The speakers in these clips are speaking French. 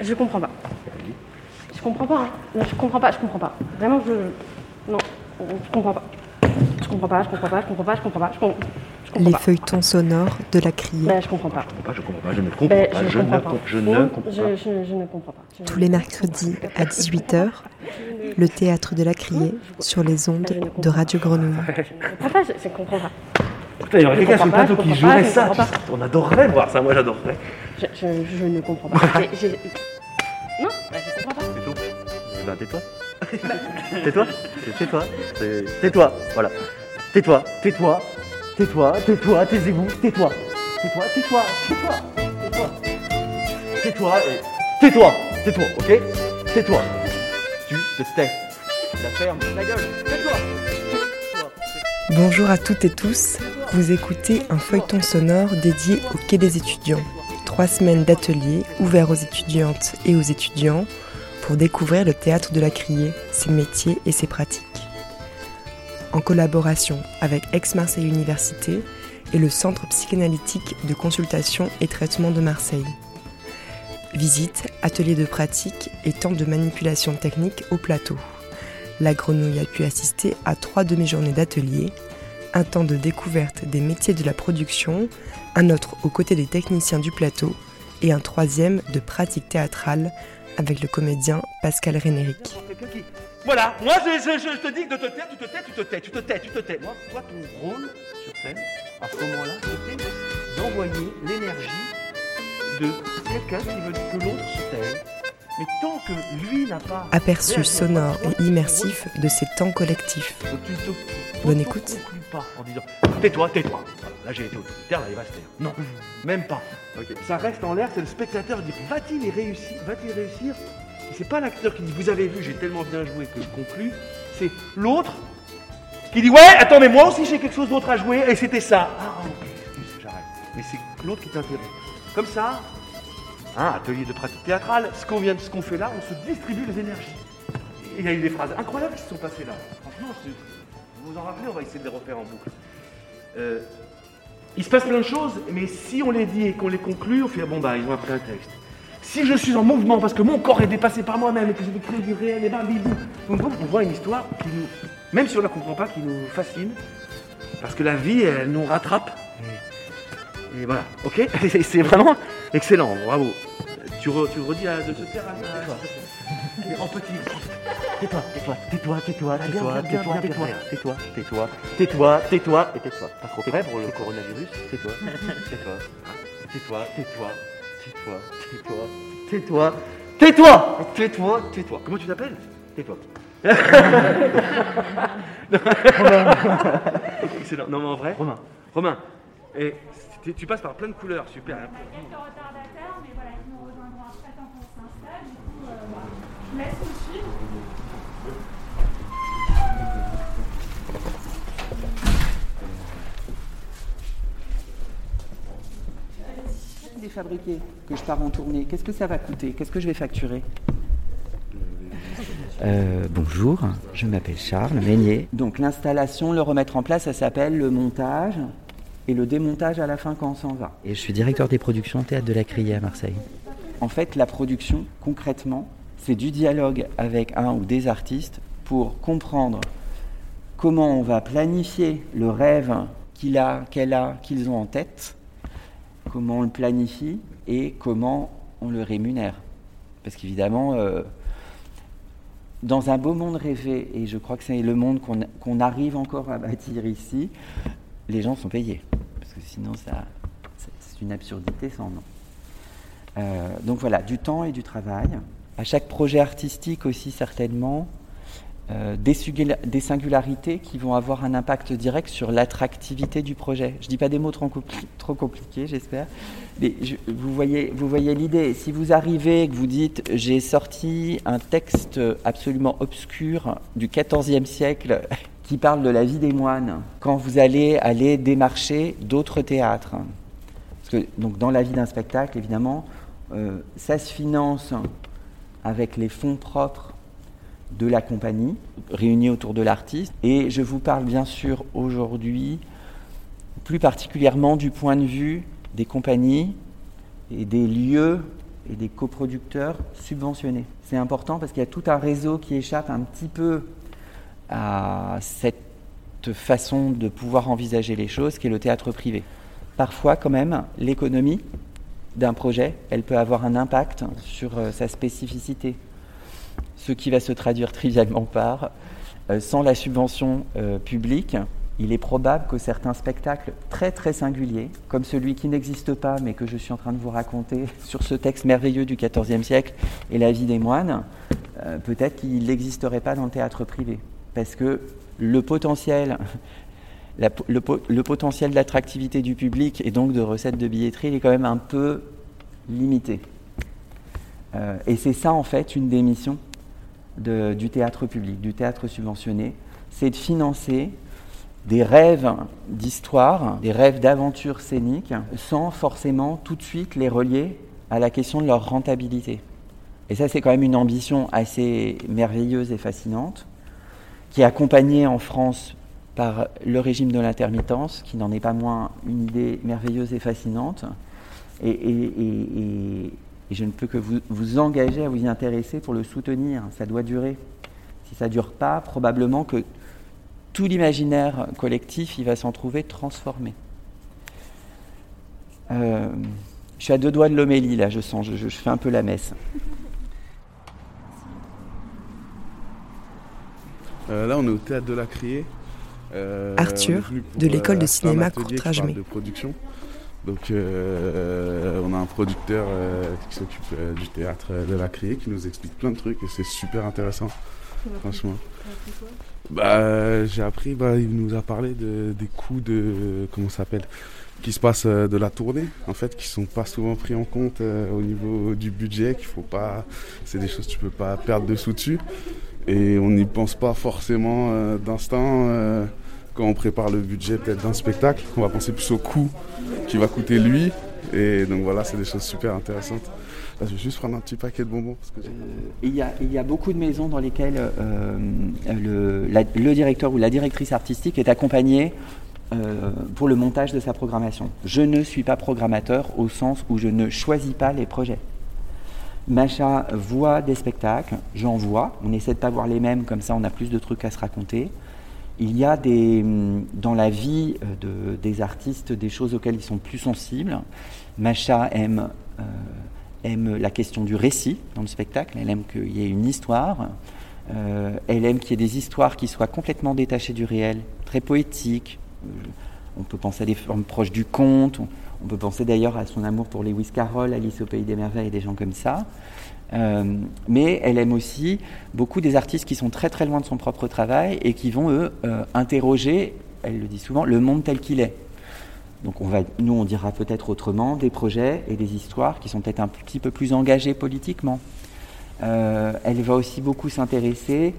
Je comprends pas. Je comprends pas. Hein. Non, je comprends pas, je comprends pas. Vraiment, je. Non, je comprends pas. Je comprends pas, je comprends pas, je comprends pas, je comprends pas. Je comprends... Les feuilletons sonores de la criée. Ben, je comprends pas. Je comprends pas, je ne comprends Ben, pas, je comprends ne pas. com- je Non, ne comprends pas. je- ne comprends pas. Tous les mercredis à 18h, le théâtre de la criée sur les ondes de Radio Grenouille. Je comprends pas, je, comprends pas. Putain, il y aurait quelqu'un sur le plateau qui jouerait ça. On adorerait voir ça, moi j'adorerais. Je, je, je ne comprends pas. Non, ben, je comprends pas. C'est tout Eh ben, tais-toi. tais-toi. Tais-toi. Tais-toi. Voilà. Tais-toi. Tais-toi. Tais-toi. Tais-toi. Taisez-vous. Tais-toi. Tais-toi. Tais-toi. Tais-toi. Tais-toi. Tais-toi. et- Tais-toi. Tais-toi. Ok Tais-toi. Tu te tais. La ferme. La gueule. Tais-toi. Tais-toi. Bonjour à toutes et tous, vous écoutez un feuilleton sonore dédié au Quai des étudiants. Trois semaines d'ateliers ouverts aux étudiantes et aux étudiants pour découvrir le théâtre de la criée, ses métiers et ses pratiques. En collaboration avec Aix-Marseille Université et le Centre psychanalytique de consultation et traitement de Marseille. Visite, ateliers de pratique et temps de manipulation technique au plateau. La grenouille a pu assister à trois demi-journées d'atelier, un temps de découverte des métiers de la production, un autre aux côtés des techniciens du plateau et un troisième de pratique théâtrale avec le comédien Pascal Rénéric. Voilà, moi je te dis de te taire, tu te tais, tu te tais, tu te tais, tu te tais. Moi, toi, ton rôle sur scène, à ce moment-là, c'était d'envoyer l'énergie de quelqu'un qui veut que l'autre se taise. Mais tant que lui n'a pas. Aperçu sonore et immersif de ces temps collectifs. Bonne écoute. pas en disant tais-toi, tais-toi. Voilà, là j'ai été autoritaire, là il va se taire. Non, même pas. Ça reste en l'air, c'est le spectateur qui dit va-t-il y réussir Va-t-il réussir? Et c'est pas l'acteur qui dit vous avez vu, j'ai tellement bien joué que je conclue. C'est l'autre qui dit ouais, attends, mais moi aussi j'ai quelque chose d'autre à jouer et c'était ça. Ah, ok, excuse, j'arrête. Mais c'est l'autre qui t'intéresse. Comme ça, hein, atelier de pratique théâtrale, ce qu'on vient, ce qu'on fait là, on se distribue les énergies. Il y a eu des phrases incroyables qui se sont passées là. Franchement, vous vous en rappelez, on va essayer de les refaire en boucle. Euh, il se passe plein de choses, mais si on les dit et qu'on les conclut, on fait bon bah ils ont appris un texte. Si je suis en mouvement parce que mon corps est dépassé par moi-même et que je vais créer du réel et ben bibou, boum, boum, on voit une histoire qui nous, même si on la comprend pas, qui nous fascine, parce que la vie elle nous rattrape. Et, voilà, ok? C'est vraiment excellent, bravo. Tu, re- tu redis à, de se taire à, à- en petit. Tais-toi, tais-toi, tais-toi, tais-toi, tais-toi, tais-toi, tais-toi, tais-toi, tais-toi, tais-toi, tais-toi, et tais-toi. Pas trop près pour le coronavirus, tais-toi, tais-toi, tais-toi, tais-toi, tais-toi, tais-toi, tais-toi, tais-toi, tais-toi, tais-toi. Comment tu t'appelles Tais-toi. Excellent. Non mais en vrai, Romain, Romain, et tu, tu passes par plein de couleurs, super. hein. quelques retardataires, mais voilà, ils nous rejoindront après tant qu'on s'installe. Du coup, euh, je vous laisse nous suivre. des fabriqués que je pars en tournée, qu'est-ce que ça va coûter Qu'est-ce que je vais facturer? Euh, bonjour, je m'appelle Charles Meignier. Donc l'installation, le remettre en place, ça s'appelle le montage et le démontage à la fin quand on s'en va. Et je suis directeur des productions Théâtre de la Criée à Marseille. En fait, la production, concrètement, c'est du dialogue avec un ou des artistes pour comprendre comment on va planifier le rêve qu'il a, qu'elle a, qu'ils ont en tête, comment on le planifie et comment on le rémunère. Parce qu'évidemment, euh, dans un beau monde rêvé, et je crois que c'est le monde qu'on qu'on arrive encore à bâtir ici, les gens sont payés. Que sinon, c'est- une absurdité sans nom. Euh, donc voilà, du temps et du travail. À chaque projet artistique aussi certainement, euh, des, singularités qui vont avoir un impact direct sur l'attractivité du projet. Je ne dis pas des mots trop, compli- trop compliqués, j'espère. Mais vous voyez, vous voyez l'idée. Si vous arrivez et que vous dites j'ai sorti un texte absolument obscur du XIVe siècle qui parle de la vie des moines, quand vous allez aller démarcher d'autres théâtres, parce que donc dans la vie d'un spectacle, évidemment, euh, ça se finance avec les fonds propres de la compagnie, réunis autour de l'artiste. Et je vous parle bien sûr aujourd'hui, plus particulièrement du point de vue des compagnies et des lieux et des coproducteurs subventionnés. C'est important parce qu'il y a tout un réseau qui échappe un petit peu à cette façon de pouvoir envisager les choses qui est le théâtre privé. Parfois quand même, l'économie d'un projet, elle peut avoir un impact sur euh, sa spécificité, ce qui va se traduire trivialement par, euh, sans la subvention euh, publique, il est probable que certains spectacles très très singuliers, comme celui qui n'existe pas mais que je suis en train de vous raconter sur ce texte merveilleux du XIVe siècle et la vie des moines, peut-être qu'il n'existerait pas dans le théâtre privé. Parce que le potentiel, le, potentiel d'attractivité du public et donc de recettes de billetterie, il est quand même un peu limité. Euh, et c'est ça, en fait, une des missions du théâtre public, du théâtre subventionné, c'est de financer des rêves d'histoire, des rêves d'aventure scénique, sans forcément tout de suite les relier à la question de leur rentabilité. Et ça, c'est quand même une ambition assez merveilleuse et fascinante, qui est accompagnée en France par le régime de l'intermittence, qui n'en est pas moins une idée merveilleuse et fascinante. Et, je ne peux que vous, vous, engager à vous y intéresser pour le soutenir. Ça doit durer. Si ça ne dure pas, probablement que tout l'imaginaire collectif, il va s'en trouver transformé. Euh, je suis à deux doigts de l'homélie, là, je sens, je fais un peu la messe. Euh, là, on est au théâtre de la Criée. Euh, Arthur, de l'école de cinéma courtrage de production. Donc euh, on a un producteur qui s'occupe du théâtre de la Criée qui nous explique plein de trucs et c'est super intéressant, franchement. Bah, j'ai appris, bah, il nous a parlé de, des coûts de, comment s'appelle, qui se passe de la tournée, en fait, qui sont pas souvent pris en compte au niveau du budget, qu'il faut pas, c'est des choses que tu peux pas perdre dessous dessus. Et on n'y pense pas forcément euh, d'instant euh, quand on prépare le budget peut-être d'un spectacle. On va penser plus au coût qui va coûter lui. Et donc voilà, c'est des choses super intéressantes. je vais juste prendre un petit paquet de bonbons. Euh, il, y a, beaucoup de maisons dans lesquelles le, le, directeur ou la directrice artistique est accompagné pour le montage de sa programmation. Je ne suis pas programmateur au sens où je ne choisis pas les projets. Macha voit des spectacles, j'en vois. On essaie de pas voir les mêmes, comme ça on a plus de trucs à se raconter. Il y a des, hum, dans la vie euh, de, des artistes des choses auxquelles ils sont plus sensibles. Macha aime, euh, aime la question du récit dans le spectacle, elle aime qu'il y ait une histoire. Euh, elle aime qu'il y ait des histoires qui soient complètement détachées du réel, très poétiques. On peut penser à des formes proches du conte. On peut penser d'ailleurs à son amour pour Lewis Carroll, Alice au Pays des Merveilles et des gens comme ça. Euh, mais elle aime aussi beaucoup des artistes qui sont très très loin de son propre travail et qui vont, eux, euh, interroger, elle le dit souvent, le monde tel qu'il est. Donc on va, nous, on dira peut-être autrement des projets et des histoires qui sont peut-être un petit peu plus engagés politiquement. Euh, elle va aussi beaucoup s'intéresser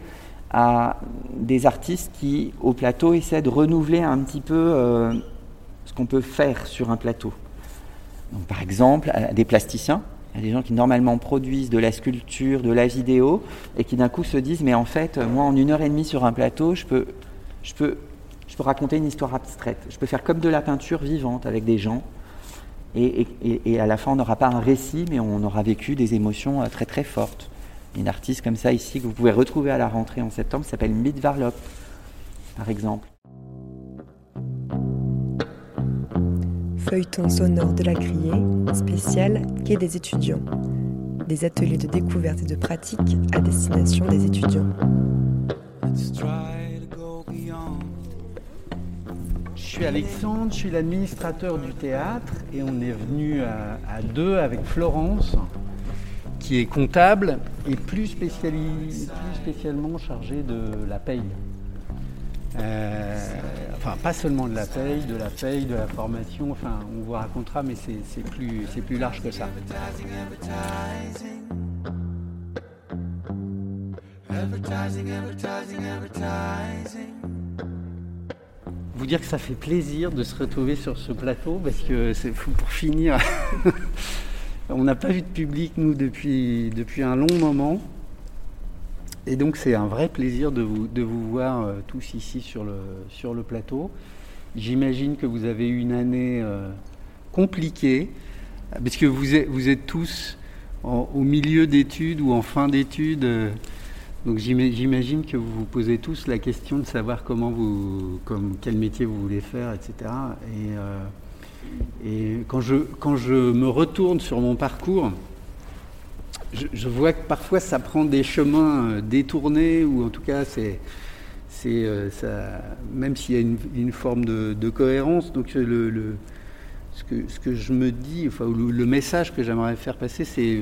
à des artistes qui, au plateau, essaient de renouveler un petit peu ce qu'on peut faire sur un plateau. par exemple, des plasticiens, a des gens qui normalement produisent de la sculpture, de la vidéo, et qui d'un coup se disent mais en fait, moi en une heure et demie sur un plateau, je peux, je peux, je peux raconter une histoire abstraite. Je peux faire comme de la peinture vivante avec des gens, et, à la fin on n'aura pas un récit, mais on aura vécu des émotions euh, très très fortes. Une artiste comme ça ici que vous pouvez retrouver à la rentrée en septembre s'appelle Mid Varlop, par exemple. Feuilleton sonore de la criée, spécial Quai des étudiants. Des ateliers de découverte et de pratique à destination des étudiants. Je suis Alexandre, je suis l'administrateur du théâtre et on est venu à, deux avec Florence, qui est comptable et plus, plus spécialement chargée de la paye. Euh, enfin, pas seulement de la paye, de la paye, de la formation, enfin, on vous racontera, mais c'est plus, plus large que ça. Vous dire que ça fait plaisir de se retrouver sur ce plateau parce que c'est pour finir. on n'a pas vu de public nous depuis, depuis un long moment. Et donc c'est un vrai plaisir de vous, de vous voir euh, tous ici sur le, sur le plateau. J'imagine que vous avez eu une année euh, compliquée, parce que vous êtes, vous êtes tous au milieu d'études ou en fin d'études. euh, donc j'ima- j'imagine que vous vous posez tous la question de savoir comment vous, comme quel métier vous voulez faire, etc. Et, et quand, je, quand je me retourne sur mon parcours, je, vois que parfois ça prend des chemins euh, détournés, ou en tout cas c'est, euh, ça, même s'il y a une, forme de, cohérence. Donc euh, ce, que, ce que je me dis, enfin le, le message que j'aimerais faire passer, c'est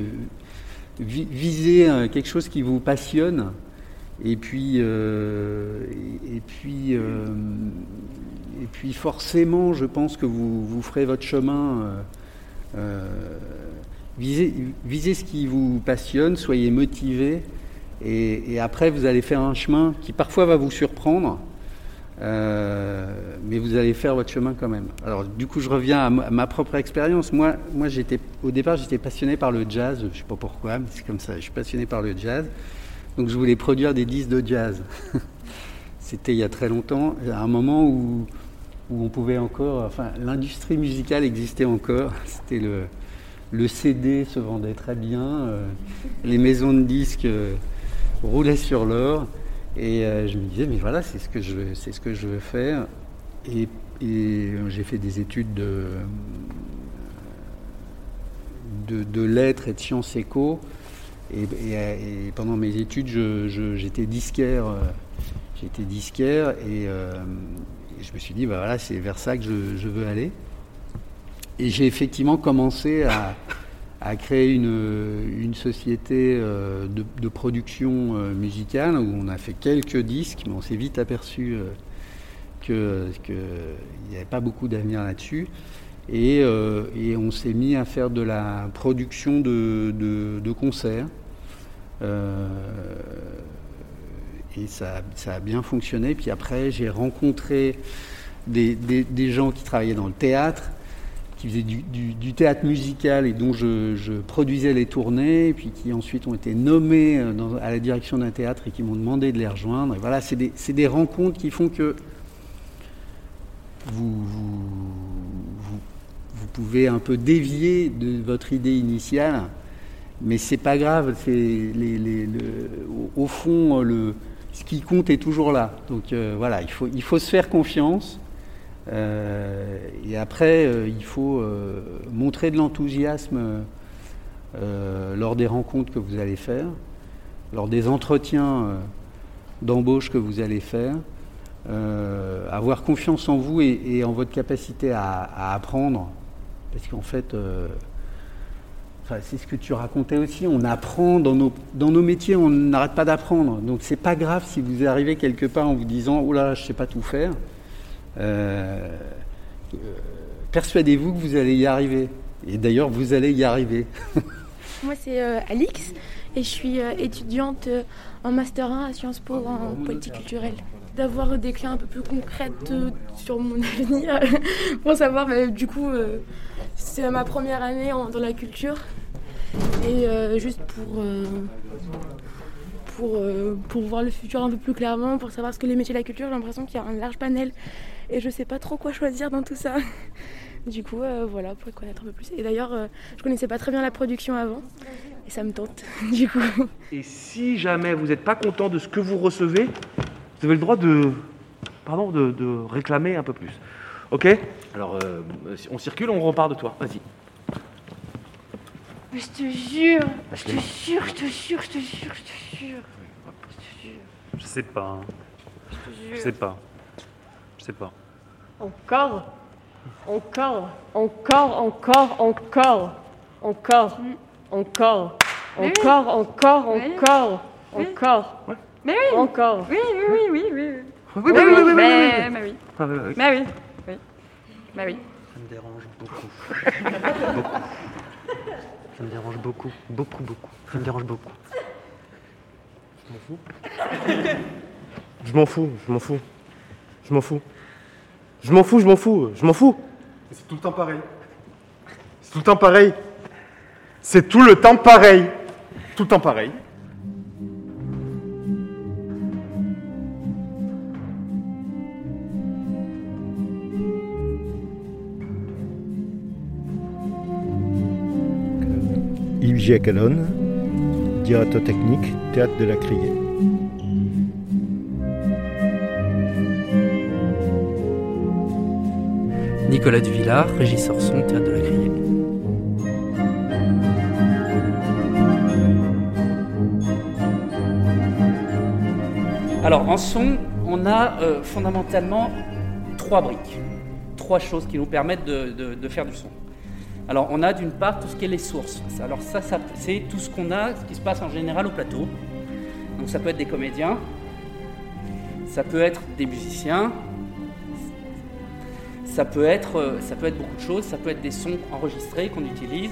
vi- viser quelque chose qui vous passionne. Et puis, et, puis, et puis forcément, je pense que vous, vous ferez votre chemin. Visez, ce qui vous passionne, soyez motivé, et, après vous allez faire un chemin qui parfois va vous surprendre, euh, mais vous allez faire votre chemin quand même. Alors du coup, je reviens à ma, propre expérience. Moi, moi, j'étais au départ, j'étais passionné par le jazz. Je sais pas pourquoi, mais c'est comme ça. Je suis passionné par le jazz, donc je voulais produire des disques de jazz. C'était il y a très longtemps, à un moment où où on pouvait encore, enfin, l'industrie musicale existait encore. C'était le, le CD se vendait très bien, euh, les maisons de disques euh, roulaient sur l'or, et euh, je me disais, mais voilà, c'est ce que je, veux- c'est ce que je veux faire. Et, j'ai fait des études de, de, lettres et de sciences éco. Et, pendant mes études, j'étais disquaire. J'étais disquaire et, et je me suis dit, bah voilà, c'est vers ça que je, je veux aller. Et j'ai effectivement commencé à, créer une, société euh, de, production euh, musicale où on a fait quelques disques, mais on s'est vite aperçu euh, que qu'il n'y avait pas beaucoup d'avenir là-dessus. Et, on s'est mis à faire de la production de, concerts. Et ça, a bien fonctionné. Puis après, j'ai rencontré des gens qui travaillaient dans le théâtre, qui faisaient du, théâtre musical et dont je, produisais les tournées, et puis qui ensuite ont été nommés euh, à la direction d'un théâtre et qui m'ont demandé de les rejoindre. Voilà, c'est des, rencontres qui font que vous, pouvez un peu dévier de votre idée initiale, mais c'est pas grave. C'est au fond, le, ce qui compte est toujours là. Donc euh, voilà, il faut, il faut se faire confiance. Euh, et après, euh, il faut euh, montrer de l'enthousiasme lors des rencontres que vous allez faire, lors des entretiens d'embauche que vous allez faire. Avoir confiance en vous et, en votre capacité à, apprendre, parce qu'en fait, c'est ce que tu racontais aussi, on apprend dans nos, dans nos métiers, on n'arrête pas d'apprendre. Donc c'est pas grave si vous arrivez quelque part en vous disant oh là, je sais pas tout faire. Euh, euh, persuadez-vous que vous allez y arriver. Et d'ailleurs, vous allez y arriver. Moi, c'est euh, Alix et je suis euh, étudiante en Master 1 à Sciences Po en politique culturelle. D'avoir des clés un peu plus concrètes sur mon avenir pour savoir, bah, du coup, c'est ma première année dans la culture et juste pour, pour, pour voir le futur un peu plus clairement, pour savoir ce que les métiers de la culture, j'ai l'impression qu'il y a un large panel et je sais pas trop quoi choisir dans tout ça. Du coup, euh, voilà, pour connaître un peu plus. Et d'ailleurs, euh, je connaissais pas très bien la production avant, et ça me tente, du coup. Et si jamais vous n'êtes pas content de ce que vous recevez, vous avez le droit de, pardon, de, de réclamer un peu plus. Ok? Alors, euh, on circule, on repart de toi. Vas-y. Mais je te jure, je te jure, je te jure, je te jure, je te jure. Je sais pas. hein. Je sais pas. Je sais pas. Encore, encore, encore, encore, encore, encore, encore, Oui, oui. encore, encore, Oui. encore, Oui. encore, Mais oui encore. Oui, oui, oui, oui, oui. Oui, oui, oui, oui, oui, oui, mais, oui. mais oui. Ah, oui, oui. Mais oui, oui. Bah oui. Ça me dérange beaucoup. beaucoup. Ça me dérange beaucoup. Beaucoup, beaucoup. Ça me dérange beaucoup. Je m'en fous, je m'en fous. Je m'en fous. Je m'en fous, je m'en fous, je m'en fous. C'est tout le temps pareil. C'est tout le temps pareil. C'est tout le temps pareil. Tout le temps pareil. Il Gilles Calonne, directeur technique, théâtre de la Criée. Nicolas Duvillard, régisseur son, théâtre de la Criée. Alors en son, on a euh, fondamentalement trois briques, trois choses qui nous permettent de, faire du son. Alors on a d'une part tout ce qui est les sources. Alors ça c'est tout ce qu'on a, ce qui se passe en général au plateau. Donc ça peut être des comédiens, ça peut être des musiciens, ça peut être, euh, ça peut être beaucoup de choses, ça peut être des sons enregistrés qu'on utilise.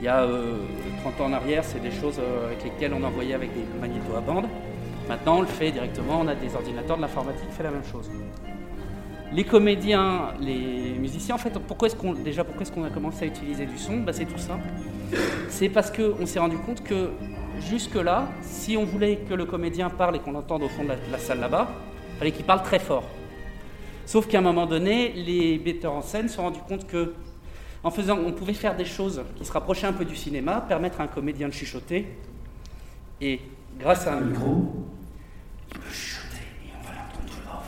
Il y a euh, 30 ans en arrière, c'est des choses euh, avec lesquelles on envoyait avec des magnétos à bande. Maintenant, on le fait directement, on a des ordinateurs de l'informatique qui fait la même chose. Les comédiens, les musiciens, en fait, pourquoi est-ce qu'on déjà pourquoi est-ce qu'on a commencé à utiliser du son? Bah, C'est tout simple. C'est parce qu'on s'est rendu compte que jusque-là, si on voulait que le comédien parle et qu'on l'entende au fond de la, la salle là-bas, il fallait qu'il parle très fort. Sauf qu'à un moment donné, les metteurs en scène se sont rendus compte que, en faisant, on pouvait faire des choses qui se rapprochaient un peu du cinéma, permettre à un comédien de chuchoter, et grâce à un micro, il peut chuchoter et on va l'entendre.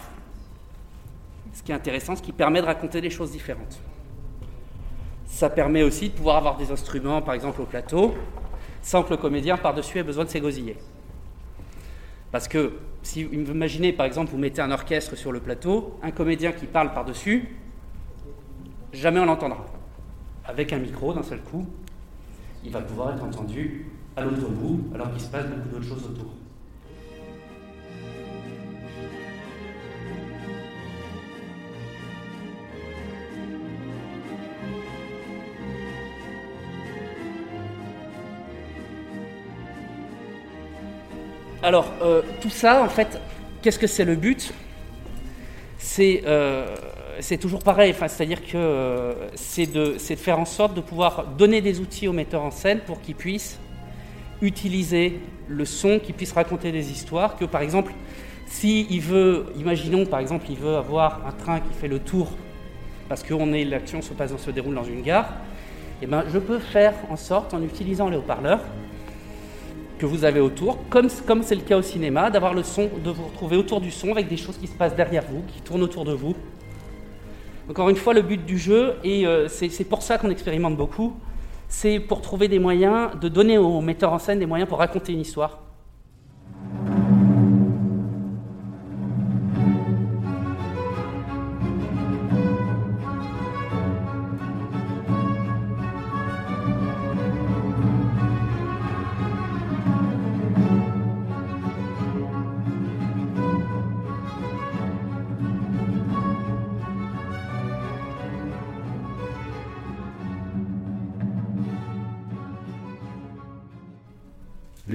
Ce qui est intéressant, ce qui permet de raconter des choses différentes. Ça permet aussi de pouvoir avoir des instruments, par exemple au plateau, sans que le comédien par-dessus ait besoin de s'égosiller. Parce que si vous imaginez par exemple vous mettez un orchestre sur le plateau, un comédien qui parle par-dessus, jamais on l'entendra. Avec un micro d'un seul coup, il va pouvoir être entendu à l'autre bout alors qu'il se passe beaucoup d'autres choses autour. Alors, euh, tout ça, en fait, qu'est-ce que c'est le but? C'est euh, c'est toujours pareil, c'est-à-dire que euh, c'est de, faire en sorte de pouvoir donner des outils aux metteurs en scène pour qu'ils puissent utiliser le son, qu'ils puissent raconter des histoires, que par exemple, si il veut, imaginons par exemple, il veut avoir un train qui fait le tour, parce que l'action se passe, se déroule dans une gare, et ben, je peux faire en sorte, en utilisant les haut-parleurs, que vous avez autour, comme comme c'est le cas au cinéma, d'avoir le son, de vous retrouver autour du son avec des choses qui se passent derrière vous, qui tournent autour de vous. Encore une fois, le but du jeu, et euh, c'est pour ça qu'on expérimente beaucoup, c'est pour trouver des moyens, de donner aux metteurs en scène des moyens pour raconter une histoire.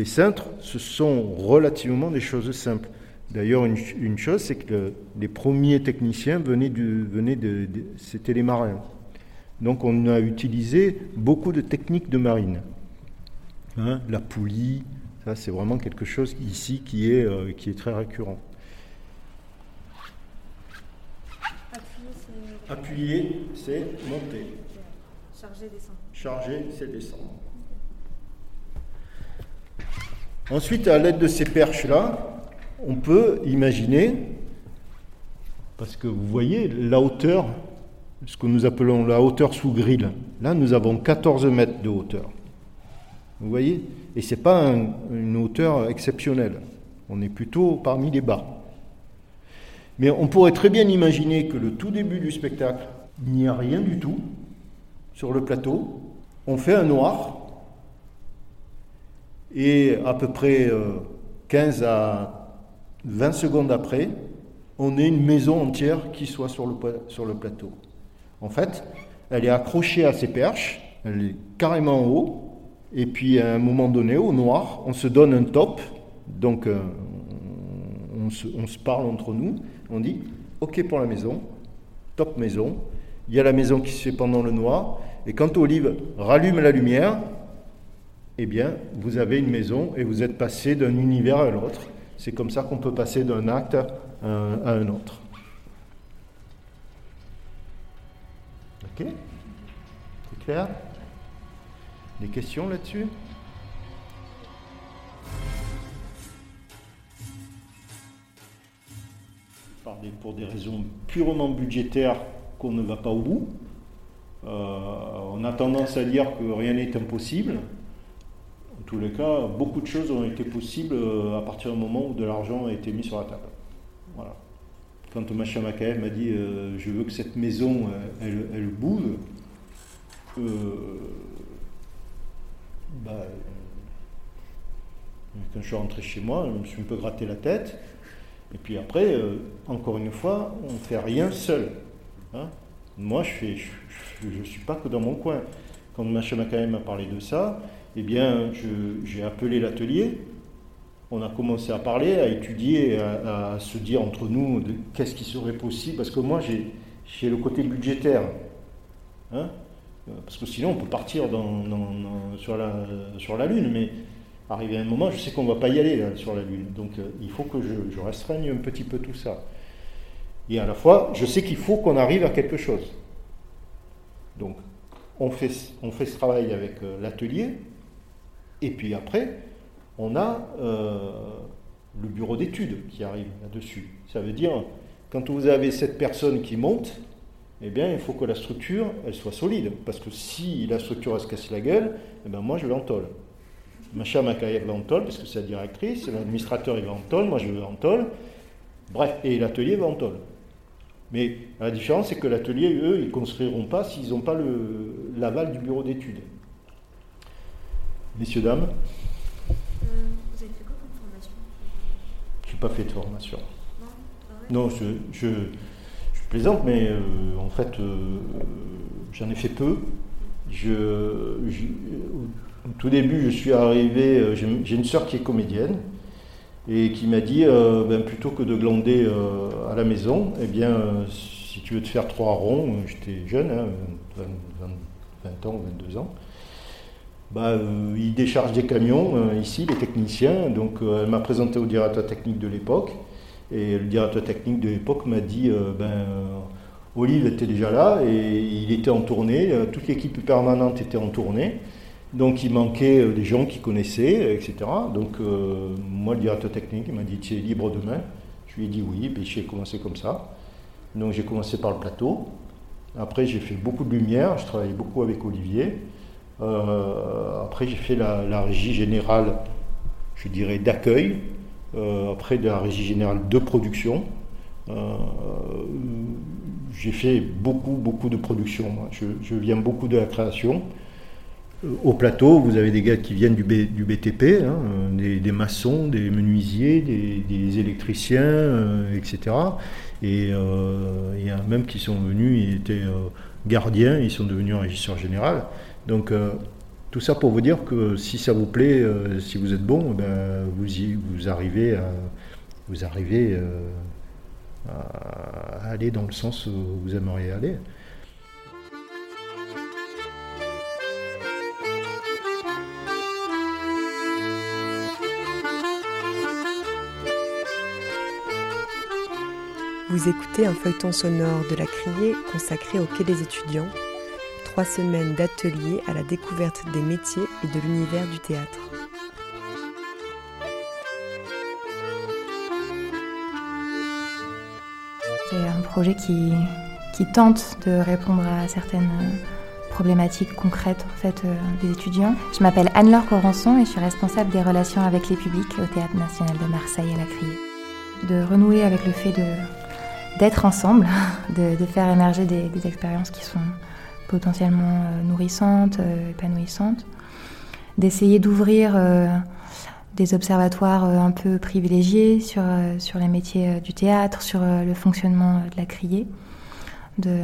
Les cintres, ce sont relativement des choses simples. D'ailleurs, une, une chose, c'est que le- les premiers techniciens venaient, du, venaient de, de- c'était les marins. Donc, on a utilisé beaucoup de techniques de marine. Hein, la poulie, ça, c'est vraiment quelque chose ici qui est, euh, qui est très récurrent. Appuyer, c'est monter. Charger, descendre. Charger, c'est descendre. Ensuite, à l'aide de ces perches-là, on peut imaginer, parce que vous voyez la hauteur, ce que nous appelons la hauteur sous grille. Là, nous avons 14 mètres de hauteur. Vous voyez? Et ce n'est pas un- une hauteur exceptionnelle. On est plutôt parmi les bas. Mais on pourrait très bien imaginer que le tout début du spectacle, il n'y a rien du tout sur le plateau. On fait un noir et à peu près euh, 15 à 20 secondes après, on est une maison entière qui soit sur le, pla- sur le plateau. En fait, elle est accrochée à ses perches, elle est carrément en haut, et puis à un moment donné, au noir, on se donne un top, donc euh, on, se, on se parle entre nous, on dit OK pour la maison, top maison, il y a la maison qui se fait pendant le noir, et quand Olive rallume la lumière, eh bien, vous avez une maison et vous êtes passé d'un univers à l'autre. C'est comme ça qu'on peut passer d'un acte à un, autre. Ok? C'est clair? Des questions là-dessus? Pour des raisons purement budgétaires qu'on ne va pas au bout. Euh, on a tendance à dire que rien n'est impossible. Tous les cas, beaucoup de choses ont été possibles euh, à partir du moment où de l'argent a été mis sur la table. Voilà. Quand Macha Makaev m'a dit euh, je veux que cette maison euh, elle, bouge, bah, quand je suis rentré chez moi, je me suis un peu gratté la tête. Et puis après, encore une fois, on ne fait rien seul. hein. Moi, je ne je suis pas que dans mon coin. Quand Macha Makaev m'a parlé de ça, eh bien, j'ai appelé l'atelier. On a commencé à parler, à étudier, à, se dire entre nous qu'est-ce qui serait possible. Parce que moi, j'ai le côté budgétaire. Hein parce que sinon, on peut partir sur, la, Lune. Mais arrivé à un moment, je sais qu'on ne va pas y aller sur la Lune. Donc, euh, il faut que je, restreigne un petit peu tout ça. Et à la fois, je sais qu'il faut qu'on arrive à quelque chose. Donc, on fait, on fait ce travail avec euh, l'atelier. Et puis après, on a euh, le bureau d'études qui arrive là-dessus. Ça veut dire, quand vous avez cette personne qui monte, eh bien, il faut que la structure, soit solide. Parce que si la structure, se casse la gueule, eh ben, moi, je vais en tôle. Macha Makayev va en tôle, parce que c'est la directrice, l'administrateur, il va en tôle, moi, je vais. Bref, et l'atelier va en tôle. Mais la différence, c'est que l'atelier, eux, ils ne construiront pas s'ils n'ont pas l'aval du bureau d'études. Messieurs, dames, Euh, vous avez fait quoi comme formation? Je n'ai pas fait de formation. Non Ah Non, je, je, je plaisante, mais euh, en fait, euh, j'en ai fait peu. Je, je- au tout début, je suis arrivé, j'ai une sœur qui est comédienne et qui m'a dit, ben, plutôt que de glander à la maison, eh bien, si tu veux te faire trois ronds, j'étais jeune, hein, 20, 20 20 ans, 22 ans, bah, euh, ils déchargent des camions euh, ici, les techniciens. Donc euh, elle m'a présenté au directeur technique de l'époque. Et le directeur technique de l'époque m'a dit euh, ben, Olive était déjà là et il était en tournée. toute l'équipe permanente était en tournée. Donc il manquait des gens qui connaissaient, etc. Donc moi, le directeur technique, il m'a dit Tu es libre demain? Je lui ai dit oui, et j'ai commencé comme ça. Donc j'ai commencé par le plateau. Après, j'ai fait beaucoup de lumière, je travaillais beaucoup avec Olivier. Euh, après, j'ai fait la, régie générale, je dirais, d'accueil. Euh, après, de la régie générale de production. Euh, j'ai fait beaucoup, beaucoup de production. Je, viens beaucoup de la création. Au plateau, vous avez des gars qui viennent du, BTP, hein, des, maçons, des menuisiers, des, électriciens, etc. Et il y en a même qui sont venus, ils étaient gardiens, ils sont devenus régisseurs général. Donc euh, tout ça pour vous dire que si ça vous plaît, euh, si vous êtes bon, ben, vous, y- vous arrivez, à, vous arrivez euh, à aller dans le sens où vous aimeriez aller. Vous écoutez un feuilleton sonore de la Criée consacré au Quai des étudiants. Trois semaines d'ateliers à la découverte des métiers et de l'univers du théâtre. C'est un projet qui, tente de répondre à certaines problématiques concrètes euh, des étudiants. Je m'appelle Anne-Laure Corançon et je suis responsable des relations avec les publics au Théâtre National de Marseille à la Criée. De renouer avec le fait d'être ensemble, de, faire émerger des expériences qui sont potentiellement euh, nourrissantes, euh, épanouissantes, d'essayer d'ouvrir euh, des observatoires un peu privilégiés sur, les métiers du théâtre, sur le fonctionnement de la criée, de,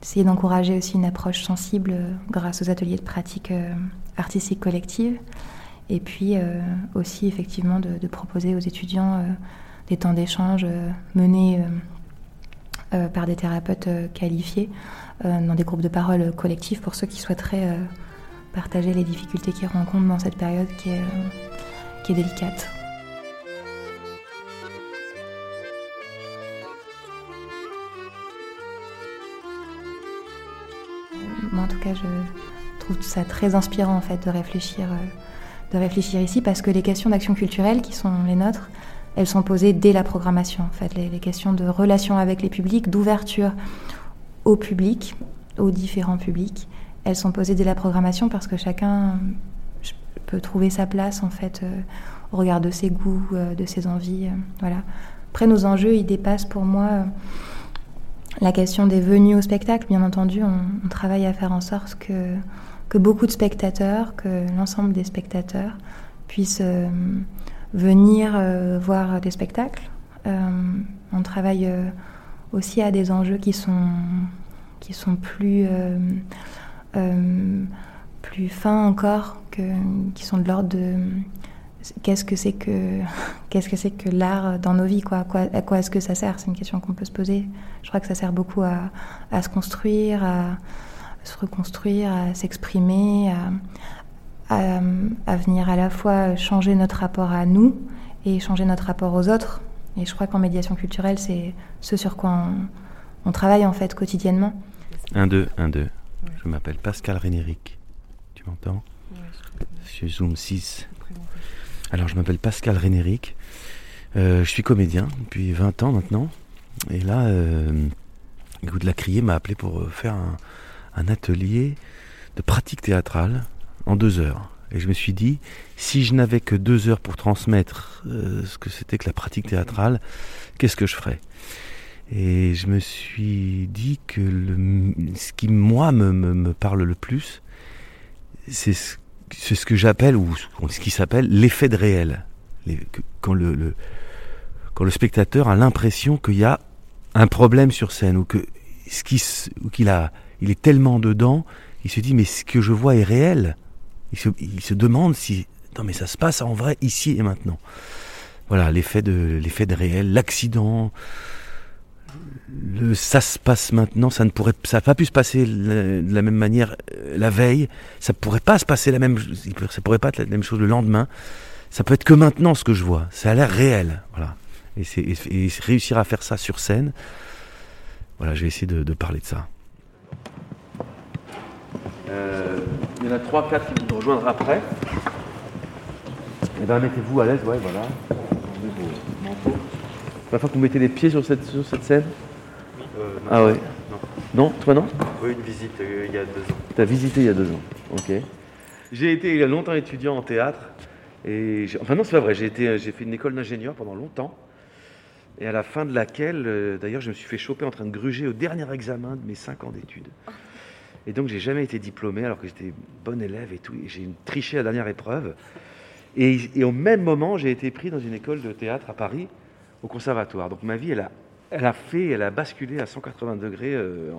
d'essayer d'encourager aussi une approche sensible grâce aux ateliers de pratique artistique collective, et puis aussi effectivement de, proposer aux étudiants des temps d'échange menés par des thérapeutes qualifiés dans des groupes de parole collectifs pour ceux qui souhaiteraient euh, partager les difficultés qu'ils rencontrent dans cette période qui est, euh, qui est délicate. Moi, en tout cas, je trouve ça très inspirant en fait de réfléchir, euh, de réfléchir ici parce que les questions d'action culturelle qui sont les nôtres, elles sont posées dès la programmation en fait. Les, les questions de relation avec les publics, d'ouverture au public, aux différents publics, elles sont posées dès la programmation parce que chacun peut trouver sa place en fait euh, au regard de ses goûts, euh, de ses envies. euh, voilà. Après nos enjeux, ils dépassent pour moi la question des venues au spectacle. Bien entendu, on, on travaille à faire en sorte que, que beaucoup de spectateurs, que l'ensemble des spectateurs puissent venir voir des spectacles. On travaille aussi à des enjeux qui sont, qui sont plus, euh, euh, plus fins encore, que, qui sont de l'ordre de qu'est-ce que c'est que qu'est-ce que c'est que l'art dans nos vies quoi, quoi, à quoi est-ce que ça sert? C'est une question qu'on peut se poser. Je crois que ça sert beaucoup à, à se construire, à se reconstruire, à s'exprimer, à, à venir à la fois changer notre rapport à nous et changer notre rapport aux autres. Et je crois qu'en médiation culturelle, c'est ce sur quoi on, on travaille en fait quotidiennement. 1, 2, 1, 2. Je m'appelle Pascal Rénéric. Tu m'entends Je Zoom 6. Alors, je m'appelle Pascal Rénéric. Euh, je suis comédien depuis 20 ans maintenant. Et là, euh, la criée m'a appelé pour euh, faire un, un atelier de pratique théâtrale en deux heures. Et je me suis dit, si je n'avais que deux heures pour transmettre euh, ce que c'était que la pratique théâtrale, qu'est-ce que je ferais? Et je me suis dit que ce qui, moi, me, me- parle le plus, c'est ce, ce que j'appelle, ou ce qui s'appelle l'effet de réel. Quand, le, quand le spectateur a l'impression qu'il y a un problème sur scène, ou que ce qu'il a, il est tellement dedans, il se dit, mais ce que je vois est réel. Il se, il se demande si, non mais ça se passe en vrai ici et maintenant. Voilà, l'effet de, l'effet de réel, l'accident, le ça se passe maintenant, ça ne pourrait, ça n'a pas pu se passer de la même manière euh, la veille, ça pourrait pas se passer la même, ça pourrait pas être la même chose le lendemain. Ça peut être que maintenant ce que je vois. Ça a l'air réel, voilà. Et, et, réussir à faire ça sur scène, voilà, je vais essayer de, de parler de ça. Euh, il y en a 3-4 qui vont nous rejoindre après. Eh bien, mettez-vous à l'aise, ouais, voilà. La fois que vous mettez les pieds sur cette, sur cette scène Euh, non, Ah ouais Non. Non, toi non Oui, une visite euh, il y a deux ans. T'as visité il y a deux ans, ok. J'ai été il y a longtemps étudiant en théâtre. Et enfin non, c'est pas vrai, j'ai, été, j'ai fait une école d'ingénieur pendant longtemps. Et à la fin de laquelle, euh, d'ailleurs, je me suis fait choper en train de gruger au dernier examen de mes cinq ans d'études. Et donc, j'ai jamais été diplômé alors que j'étais bon élève et tout. J'ai triché à la dernière épreuve. Et, au même moment, j'ai été pris dans une école de théâtre à Paris, au conservatoire. Donc ma vie, elle a, elle a fait, elle a basculé à 180 degrés euh,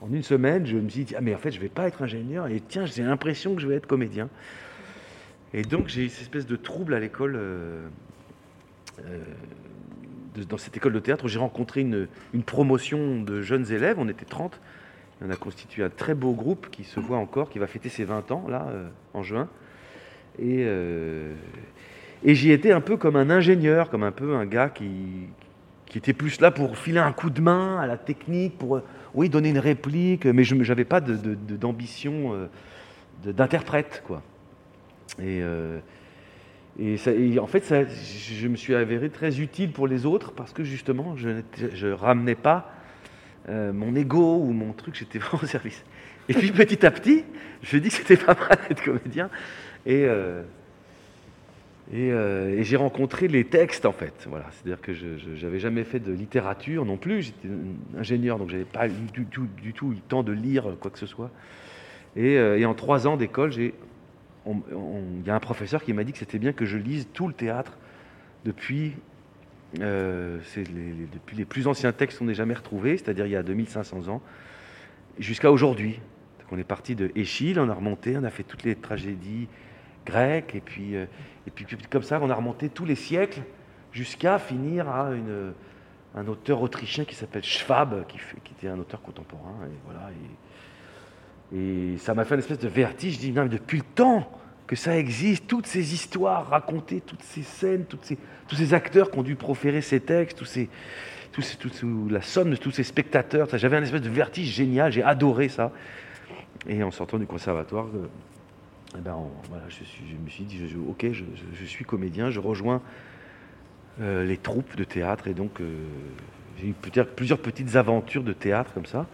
en, une semaine. Je me suis dit, ah mais en fait, je vais pas être ingénieur. Et tiens, j'ai l'impression que je vais être comédien. Et donc, j'ai eu cette espèce de trouble à l'école, euh, euh, dans cette école de théâtre, où j'ai rencontré une promotion de jeunes élèves. On était 30. On a constitué un très beau groupe qui se voit encore, qui va fêter ses 20 ans, là, euh, en juin. Et, euh, et j'y étais un peu comme un ingénieur, comme un peu un gars qui, qui était plus là pour filer un coup de main à la technique, pour euh, oui, donner une réplique, mais je n'avais pas d'ambition d'interprète. quoi. Et, en fait, ça- je me suis avéré très utile pour les autres parce que justement, je ne ramenais pas euh, mon ego ou mon truc, j'étais vraiment au service. Et puis petit à petit, je me dit que c'était pas mal d'être comédien. Et, euh, euh, et j'ai rencontré les textes en fait. Voilà, c'est-à-dire que je n'avais jamais fait de littérature non plus. J'étais ingénieur, donc j'avais pas du tout, du tout eu le temps de lire quoi que ce soit. Et, en trois ans d'école, il y a un professeur qui m'a dit que c'était bien que je lise tout le théâtre depuis, euh, les, les- depuis les plus anciens textes qu'on n'ait jamais retrouvés, c'est-à-dire il y a 2500 ans, jusqu'à aujourd'hui. On est parti de Échille, on a remonté, on a fait toutes les tragédies grecques, et puis, euh, et puis, comme ça, on a remonté tous les siècles jusqu'à finir à une, un auteur autrichien qui s'appelle Schwab, qui, était un auteur contemporain. Et voilà. Et ça m'a fait une espèce de vertige. Je dis, non, mais depuis le temps que ça existe, toutes ces histoires racontées, toutes ces scènes, ces, tous ces acteurs qui ont dû proférer ces textes, tous ces, tous ces- tous- la somme de tous ces spectateurs, j'avais un espèce de vertige génial, j'ai adoré ça. Et en sortant du conservatoire, euh, eh ben, voilà, je, me suis dit, je- ok, je suis comédien, je rejoins euh, les troupes de théâtre. Et donc, euh, j'ai eu peut-être plusieurs petites aventures de théâtre comme ça.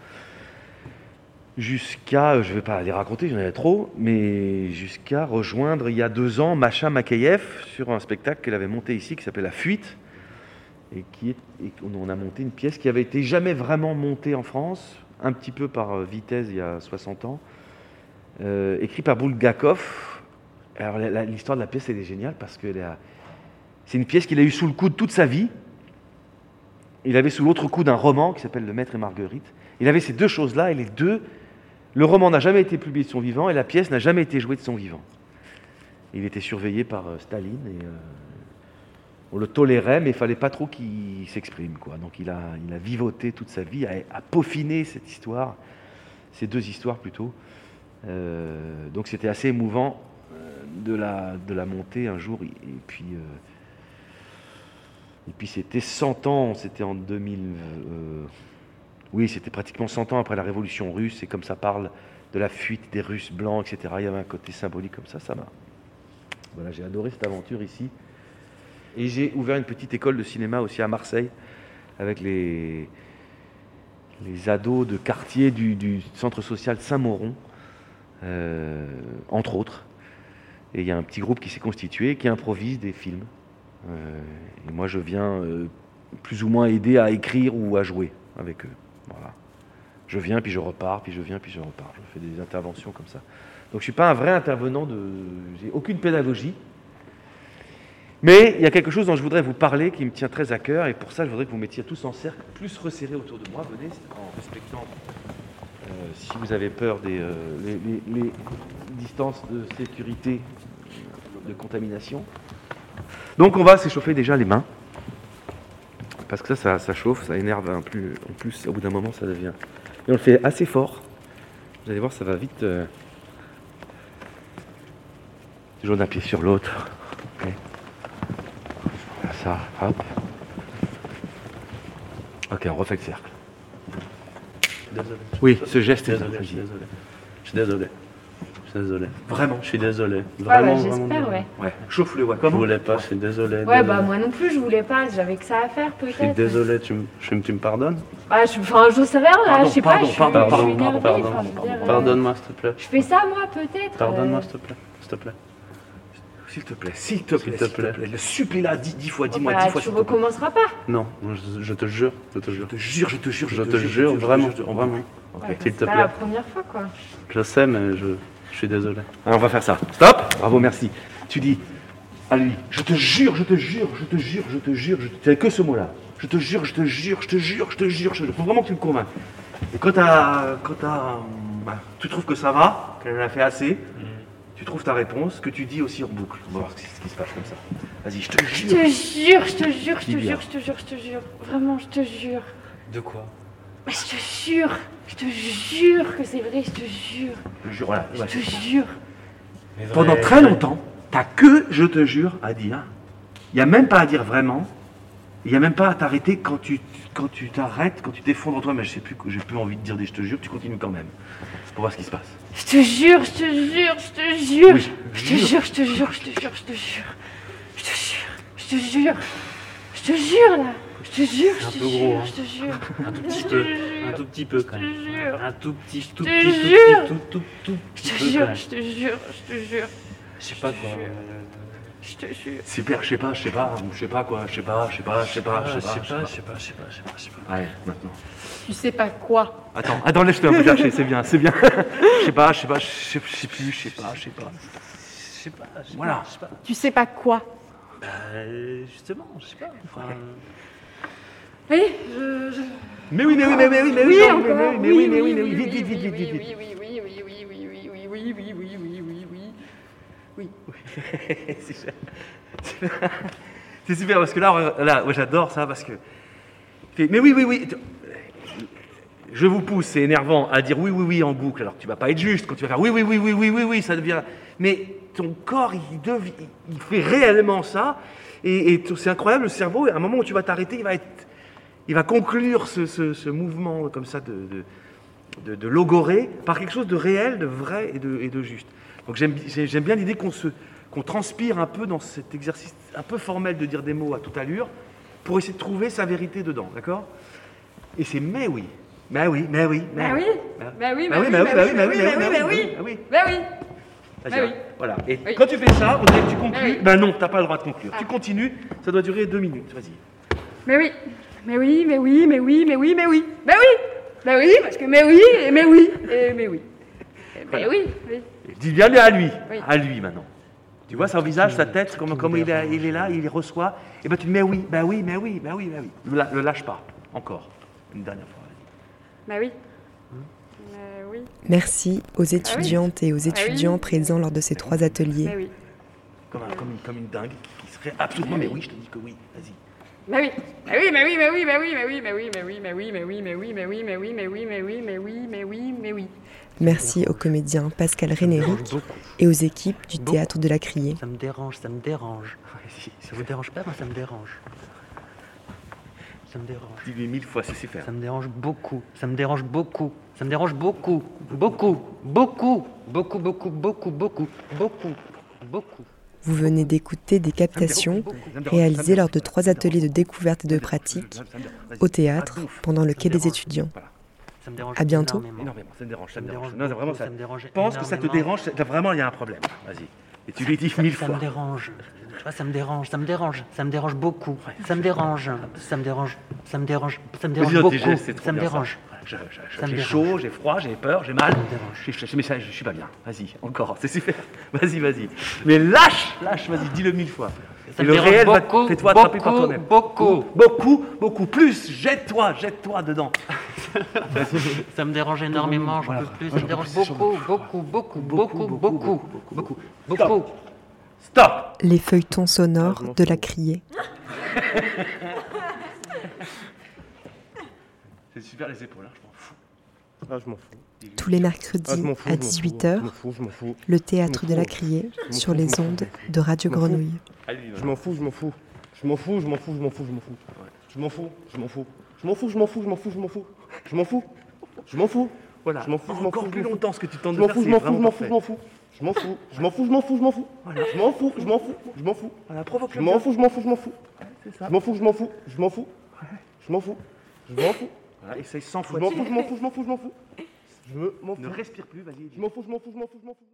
Jusqu'à, euh, je ne vais pas les raconter, j'en avais trop, mais jusqu'à rejoindre il y a deux ans Macha Makayev sur un spectacle qu'elle avait monté ici qui s'appelle La Fuite. Et qui est, et on a monté une pièce qui avait été jamais vraiment montée en France, un petit peu par euh, Vitesse il y a 60 ans, euh, écrit par Bulgakov. Alors l'histoire de la pièce elle est géniale parce que c'est une pièce qu'il a eue sous le coude toute sa vie. Il avait sous l'autre coude un roman qui s'appelle Le Maître et Marguerite. Il avait ces deux choses-là et les deux, le roman n'a jamais été publié de son vivant et la pièce n'a jamais été jouée de son vivant. Il était surveillé par euh, Staline et euh, on le tolérait, mais il fallait pas trop qu'il s'exprime. Quoi. Donc il a, il a vivoté toute sa vie, à peaufiner cette histoire, ces deux histoires plutôt. Euh, donc c'était assez émouvant de, la, de la monter un jour. Et, puis, et puis c'était 100 ans, c'était en 2000. Oui, c'était pratiquement 100 ans après la révolution russe, et comme ça parle de la fuite des Russes blancs, etc., il y avait un côté symbolique comme ça, ça m'a. Voilà, j'ai adoré cette aventure ici. Et j'ai ouvert une petite école de cinéma aussi à Marseille, avec les, ados de quartier du, du centre social Saint-Mauron, euh, entre autres. Et il y a un petit groupe qui s'est constitué qui improvise des films. Euh, et moi, je viens euh, plus ou moins aider à écrire ou à jouer avec eux. Voilà. Je viens, puis je repars, puis je viens, puis je repars. Je fais des interventions comme ça. Donc je ne suis pas un vrai intervenant de. J'ai aucune pédagogie. Mais il y a quelque chose dont je voudrais vous parler qui me tient très à cœur, et pour ça, je voudrais que vous mettiez tous en cercle, plus resserrés autour de moi. Venez, en respectant, euh, si vous avez peur des euh, les, distances de sécurité, de contamination. Donc, on va s'échauffer déjà les mains, parce que ça, ça, ça chauffe, ça énerve un plus. En plus, au bout d'un moment, ça devient. Et on le fait assez fort. Vous allez voir, ça va vite. euh, Toujours d'un pied sur l'autre. Ça, hop. Ok, on refait le cercle. Désolé. Oui, ce geste est désolé. Je suis désolé. Je suis désolé. Je désolé. Vraiment Je suis désolé. bah, Vraiment, j'espère, vraiment désolé. ouais. Ouais, chauffe-le, ouais. Je Comment voulais pas, je suis désolé. Ouais, désolé. bah moi non plus, je voulais pas, j'avais que ça à faire Je suis peut-être. désolé, tu, me- je- tu me pardonnes Bah, je, enfin, je sais rien là, Pardon, je sais pardon, pas, je suis, pardon, je suis pardon, pardon, je Pardonne-moi, s'il te plaît. Je fais ça moi peut-être. Pardonne-moi, euh, s'il te plaît. S'il te plaît. S'il te plaît, s'il te plaît, S'il te plaît. Le supplie là, dis, dix fois, dis-moi, bah, dix fois. tu plaît. recommenceras pas. Non, je, je te jure, je te jure. Je te jure, je te jure, Je te jure, vraiment, vraiment. Ouais, S'il te c'est pas la plaît. première fois quoi. Je sais, mais je, je suis désolé. Alors, on va faire ça. Stop Bravo, merci. Tu dis à lui, je te jure, je te jure, je te jure, je te jure, je te... Que ce mot-là. Je te jure, je te jure, je te jure, je te jure, je te jure. Faut vraiment que tu me convainques. Et quand, t'as- quand t'as, bah, tu trouves que ça va, qu'elle en a fait assez, tu trouves ta réponse, que tu dis aussi en boucle. On va voir ce qui se passe comme ça. Vas-y, je te Je jure. te jure, je te jure, je te jure, je te jure, je te jure. Vraiment, je te jure. De quoi Mais je te jure, je te jure que c'est vrai, je te jure. Je jure, voilà. Je ouais. te jure. Pendant très longtemps, t'as que je te jure à dire. Il n'y a même pas à dire vraiment. Il n'y a même pas à t'arrêter quand tu quand tu t'arrêtes, quand tu t'effondres en toi. Mais je sais plus, que j'ai plus envie de dire des je te jure, tu continues quand même. Pour voir ce qui se passe. Je te jure, je te jure, je te jure. Oui, je te jure, je te jure, je te jure, je te jure. Je te jure, je te jure. Je te jure là. Je te jure, je te peu jure, gros, hein. je te jure. Un tout Je petit te peu. jure. Un tout petit peu quand Je même. Un tout petit, tout Je petit, te tout jure. petit, tout, tout, tout Je te jure, je te jure, je te jure. Je sais pas quoi. Je te jure. Super, je sais pas, je sais pas, je sais pas quoi, je sais pas, je sais pas, je sais pas, je sais pas, je sais pas, je sais pas, je sais pas, je sais pas, je sais pas. Allez, maintenant. Tu sais pas quoi Attends, attends, laisse-le un peu chercher, c'est bien, c'est bien. Je sais pas, je sais pas, je sais plus, je sais pas, je sais pas. Je sais pas, je sais Voilà. pas, pas. Tu sais pas quoi Bah, justement, je sais pas. Enfin, Oui, je. je- Mais oui, mais oui, mais oui, mais oui, mais oui, Oui, mais oui, mais oui, mais oui, mais oui, vite, vite, vite, vite, vite. Oui, oui, oui, oui, oui, oui, oui, oui, oui, oui, oui, oui, oui, oui. Oui. C'est super. Parce que là, là j'adore ça parce que. Mais oui, oui, oui. Je vous pousse, c'est énervant, à dire oui, oui, oui en boucle. Alors tu vas pas être juste quand tu vas faire oui, oui, oui, oui, oui, oui, oui, ça devient. Mais ton corps, il, devient, il fait réellement ça. Et, et c'est incroyable, le cerveau, à un moment où tu vas t'arrêter, il va être. Il va conclure ce, ce- ce mouvement comme ça de, de- de, de logorer par quelque chose de réel, de vrai et de, et de juste. Donc j'aime j'ai- j'aime bien l'idée qu'on qu'on transpire un peu dans cet exercice un peu formel de dire des mots à toute allure pour essayer de trouver sa vérité dedans, d'accord? Et c'est mais oui, mais oui, mais oui, mais Bah oui, bah oui, bah oui, bah oui, bah bah oui, oui, bah bah oui, bah bah oui, bah oui. bah oui. Bah oui. Bah oui. Voilà. Et Oui. quand tu fais ça, on dirait que tu conclues. Ah oui. Ben non, t'as pas le droit de conclure. Ah. Tu continues, ça doit durer deux minutes. Vas-y. Mais oui, mais oui, mais oui, mais oui, mais oui, mais oui, mais oui, mais oui, parce que mais oui, et mais oui, et mais oui. Et Mais oui, oui. Dis bien à lui, Oui. à lui maintenant. Tu vois son visage, sa tête, comment, comment il, est, il est là, il reçoit. Et ben tu dis mais oui, ben oui, mais oui, ben oui, ben oui. Le, la- le lâche pas, encore. Une dernière fois. Bah oui. Mais oui. Merci aux étudiantes et aux Ah oui. étudiants présents lors de ces trois ateliers. Comme, un- comme, une, comme une dingue qui serait absolument mais oui, je te dis que oui, vas-y. Mais oui, mais oui, mais oui, mais oui, mais oui, mais oui, mais oui, mais oui, mais oui, mais oui, mais oui, mais oui, mais oui, mais oui, mais oui, mais oui, mais oui, mais oui. Merci aux comédiens Pascal Rénéric et aux équipes du Théâtre de la Criée. Ça me dérange, ça me dérange. Ça vous dérange pas, moi ça me dérange. Ça me dérange. Dis-lui mille fois, c'est super. Ça me dérange beaucoup. Ça me dérange beaucoup. Ça me dérange beaucoup. Beaucoup. Beaucoup. Beaucoup, beaucoup, beaucoup, beaucoup. Beaucoup. Beaucoup. Vous venez d'écouter des captations réalisées lors de trois ateliers de découverte et de pratique au théâtre pendant le Quai des étudiants. Ça me dérange À bientôt. énormément. Énormément, ça me dérange, ça me Ça me dérange. dérange Non, c'est vraiment ça. ça me dérange Je pense que ça te dérange, vraiment il y a un problème. Vas-y. Et tu lui dis mille Ça fois. me dérange. Tu vois, ça me dérange, ça me dérange, ça me dérange beaucoup. Ça me dérange, ça me dérange, ça me dérange, ça me dérange beaucoup. Ça me dérange. Je- je- J'ai chaud, j'ai froid, j'ai peur, j'ai mal. Je, je, je- je suis pas bien. Vas-y, encore, c'est super. Vas-y, vas-y. Mais lâche, lâche, vas-y, dis-le mille fois. Ça Et me le dérange réel fais-toi attraper par beaucoup, toi-même. beaucoup. beaucoup, beaucoup, plus. Jette-toi, jette-toi dedans. Ça me dérange énormément, j'en peux plus. Ça me dérange beaucoup, beaucoup, beaucoup, beaucoup, beaucoup, beaucoup, beaucoup. Stop Les feuilletons sonores de la Criée. C'est super les épaules, hein, je m'en fous. Ah, je m'en fous. Tous les mercredis Ah, fous, à je m'en fous, 18h, je m'en fous, je m'en fous. le théâtre de la. Criée sur les ondes fous. de Radio. Grenouille. Je m'en fous, je m'en fous. Je m'en fous, je m'en fous, je m'en fous, je m'en fous. Je m'en fous, je m'en fous. Je m'en fous, je m'en fous, je m'en fous, je m'en fous. Je m'en fous. Je m'en fous. Voilà. Je m'en fous, je m'en Encore fous. plus je m'en fous. longtemps ce que tu tentes Je de m'en faire, fous, je m'en fous, je m'en fous, je m'en fous. Je m'en fous, je m'en fous, je m'en fous, je m'en fous. Je m'en fous, je m'en fous, je m'en fous. Voilà, provoque Je m'en fous, je m'en fous, je m'en fous. Je m'en fous, je m'en fous, je m'en fous. Je m'en fous. Je m'en fous. Voilà, essaye 100 Je m'en fous, je m'en fous, je m'en fous, je m'en fous. Je me m'en fous. Ne respire plus, vas-y. Je m'en fous, je m'en fous, je m'en fous, je m'en fous.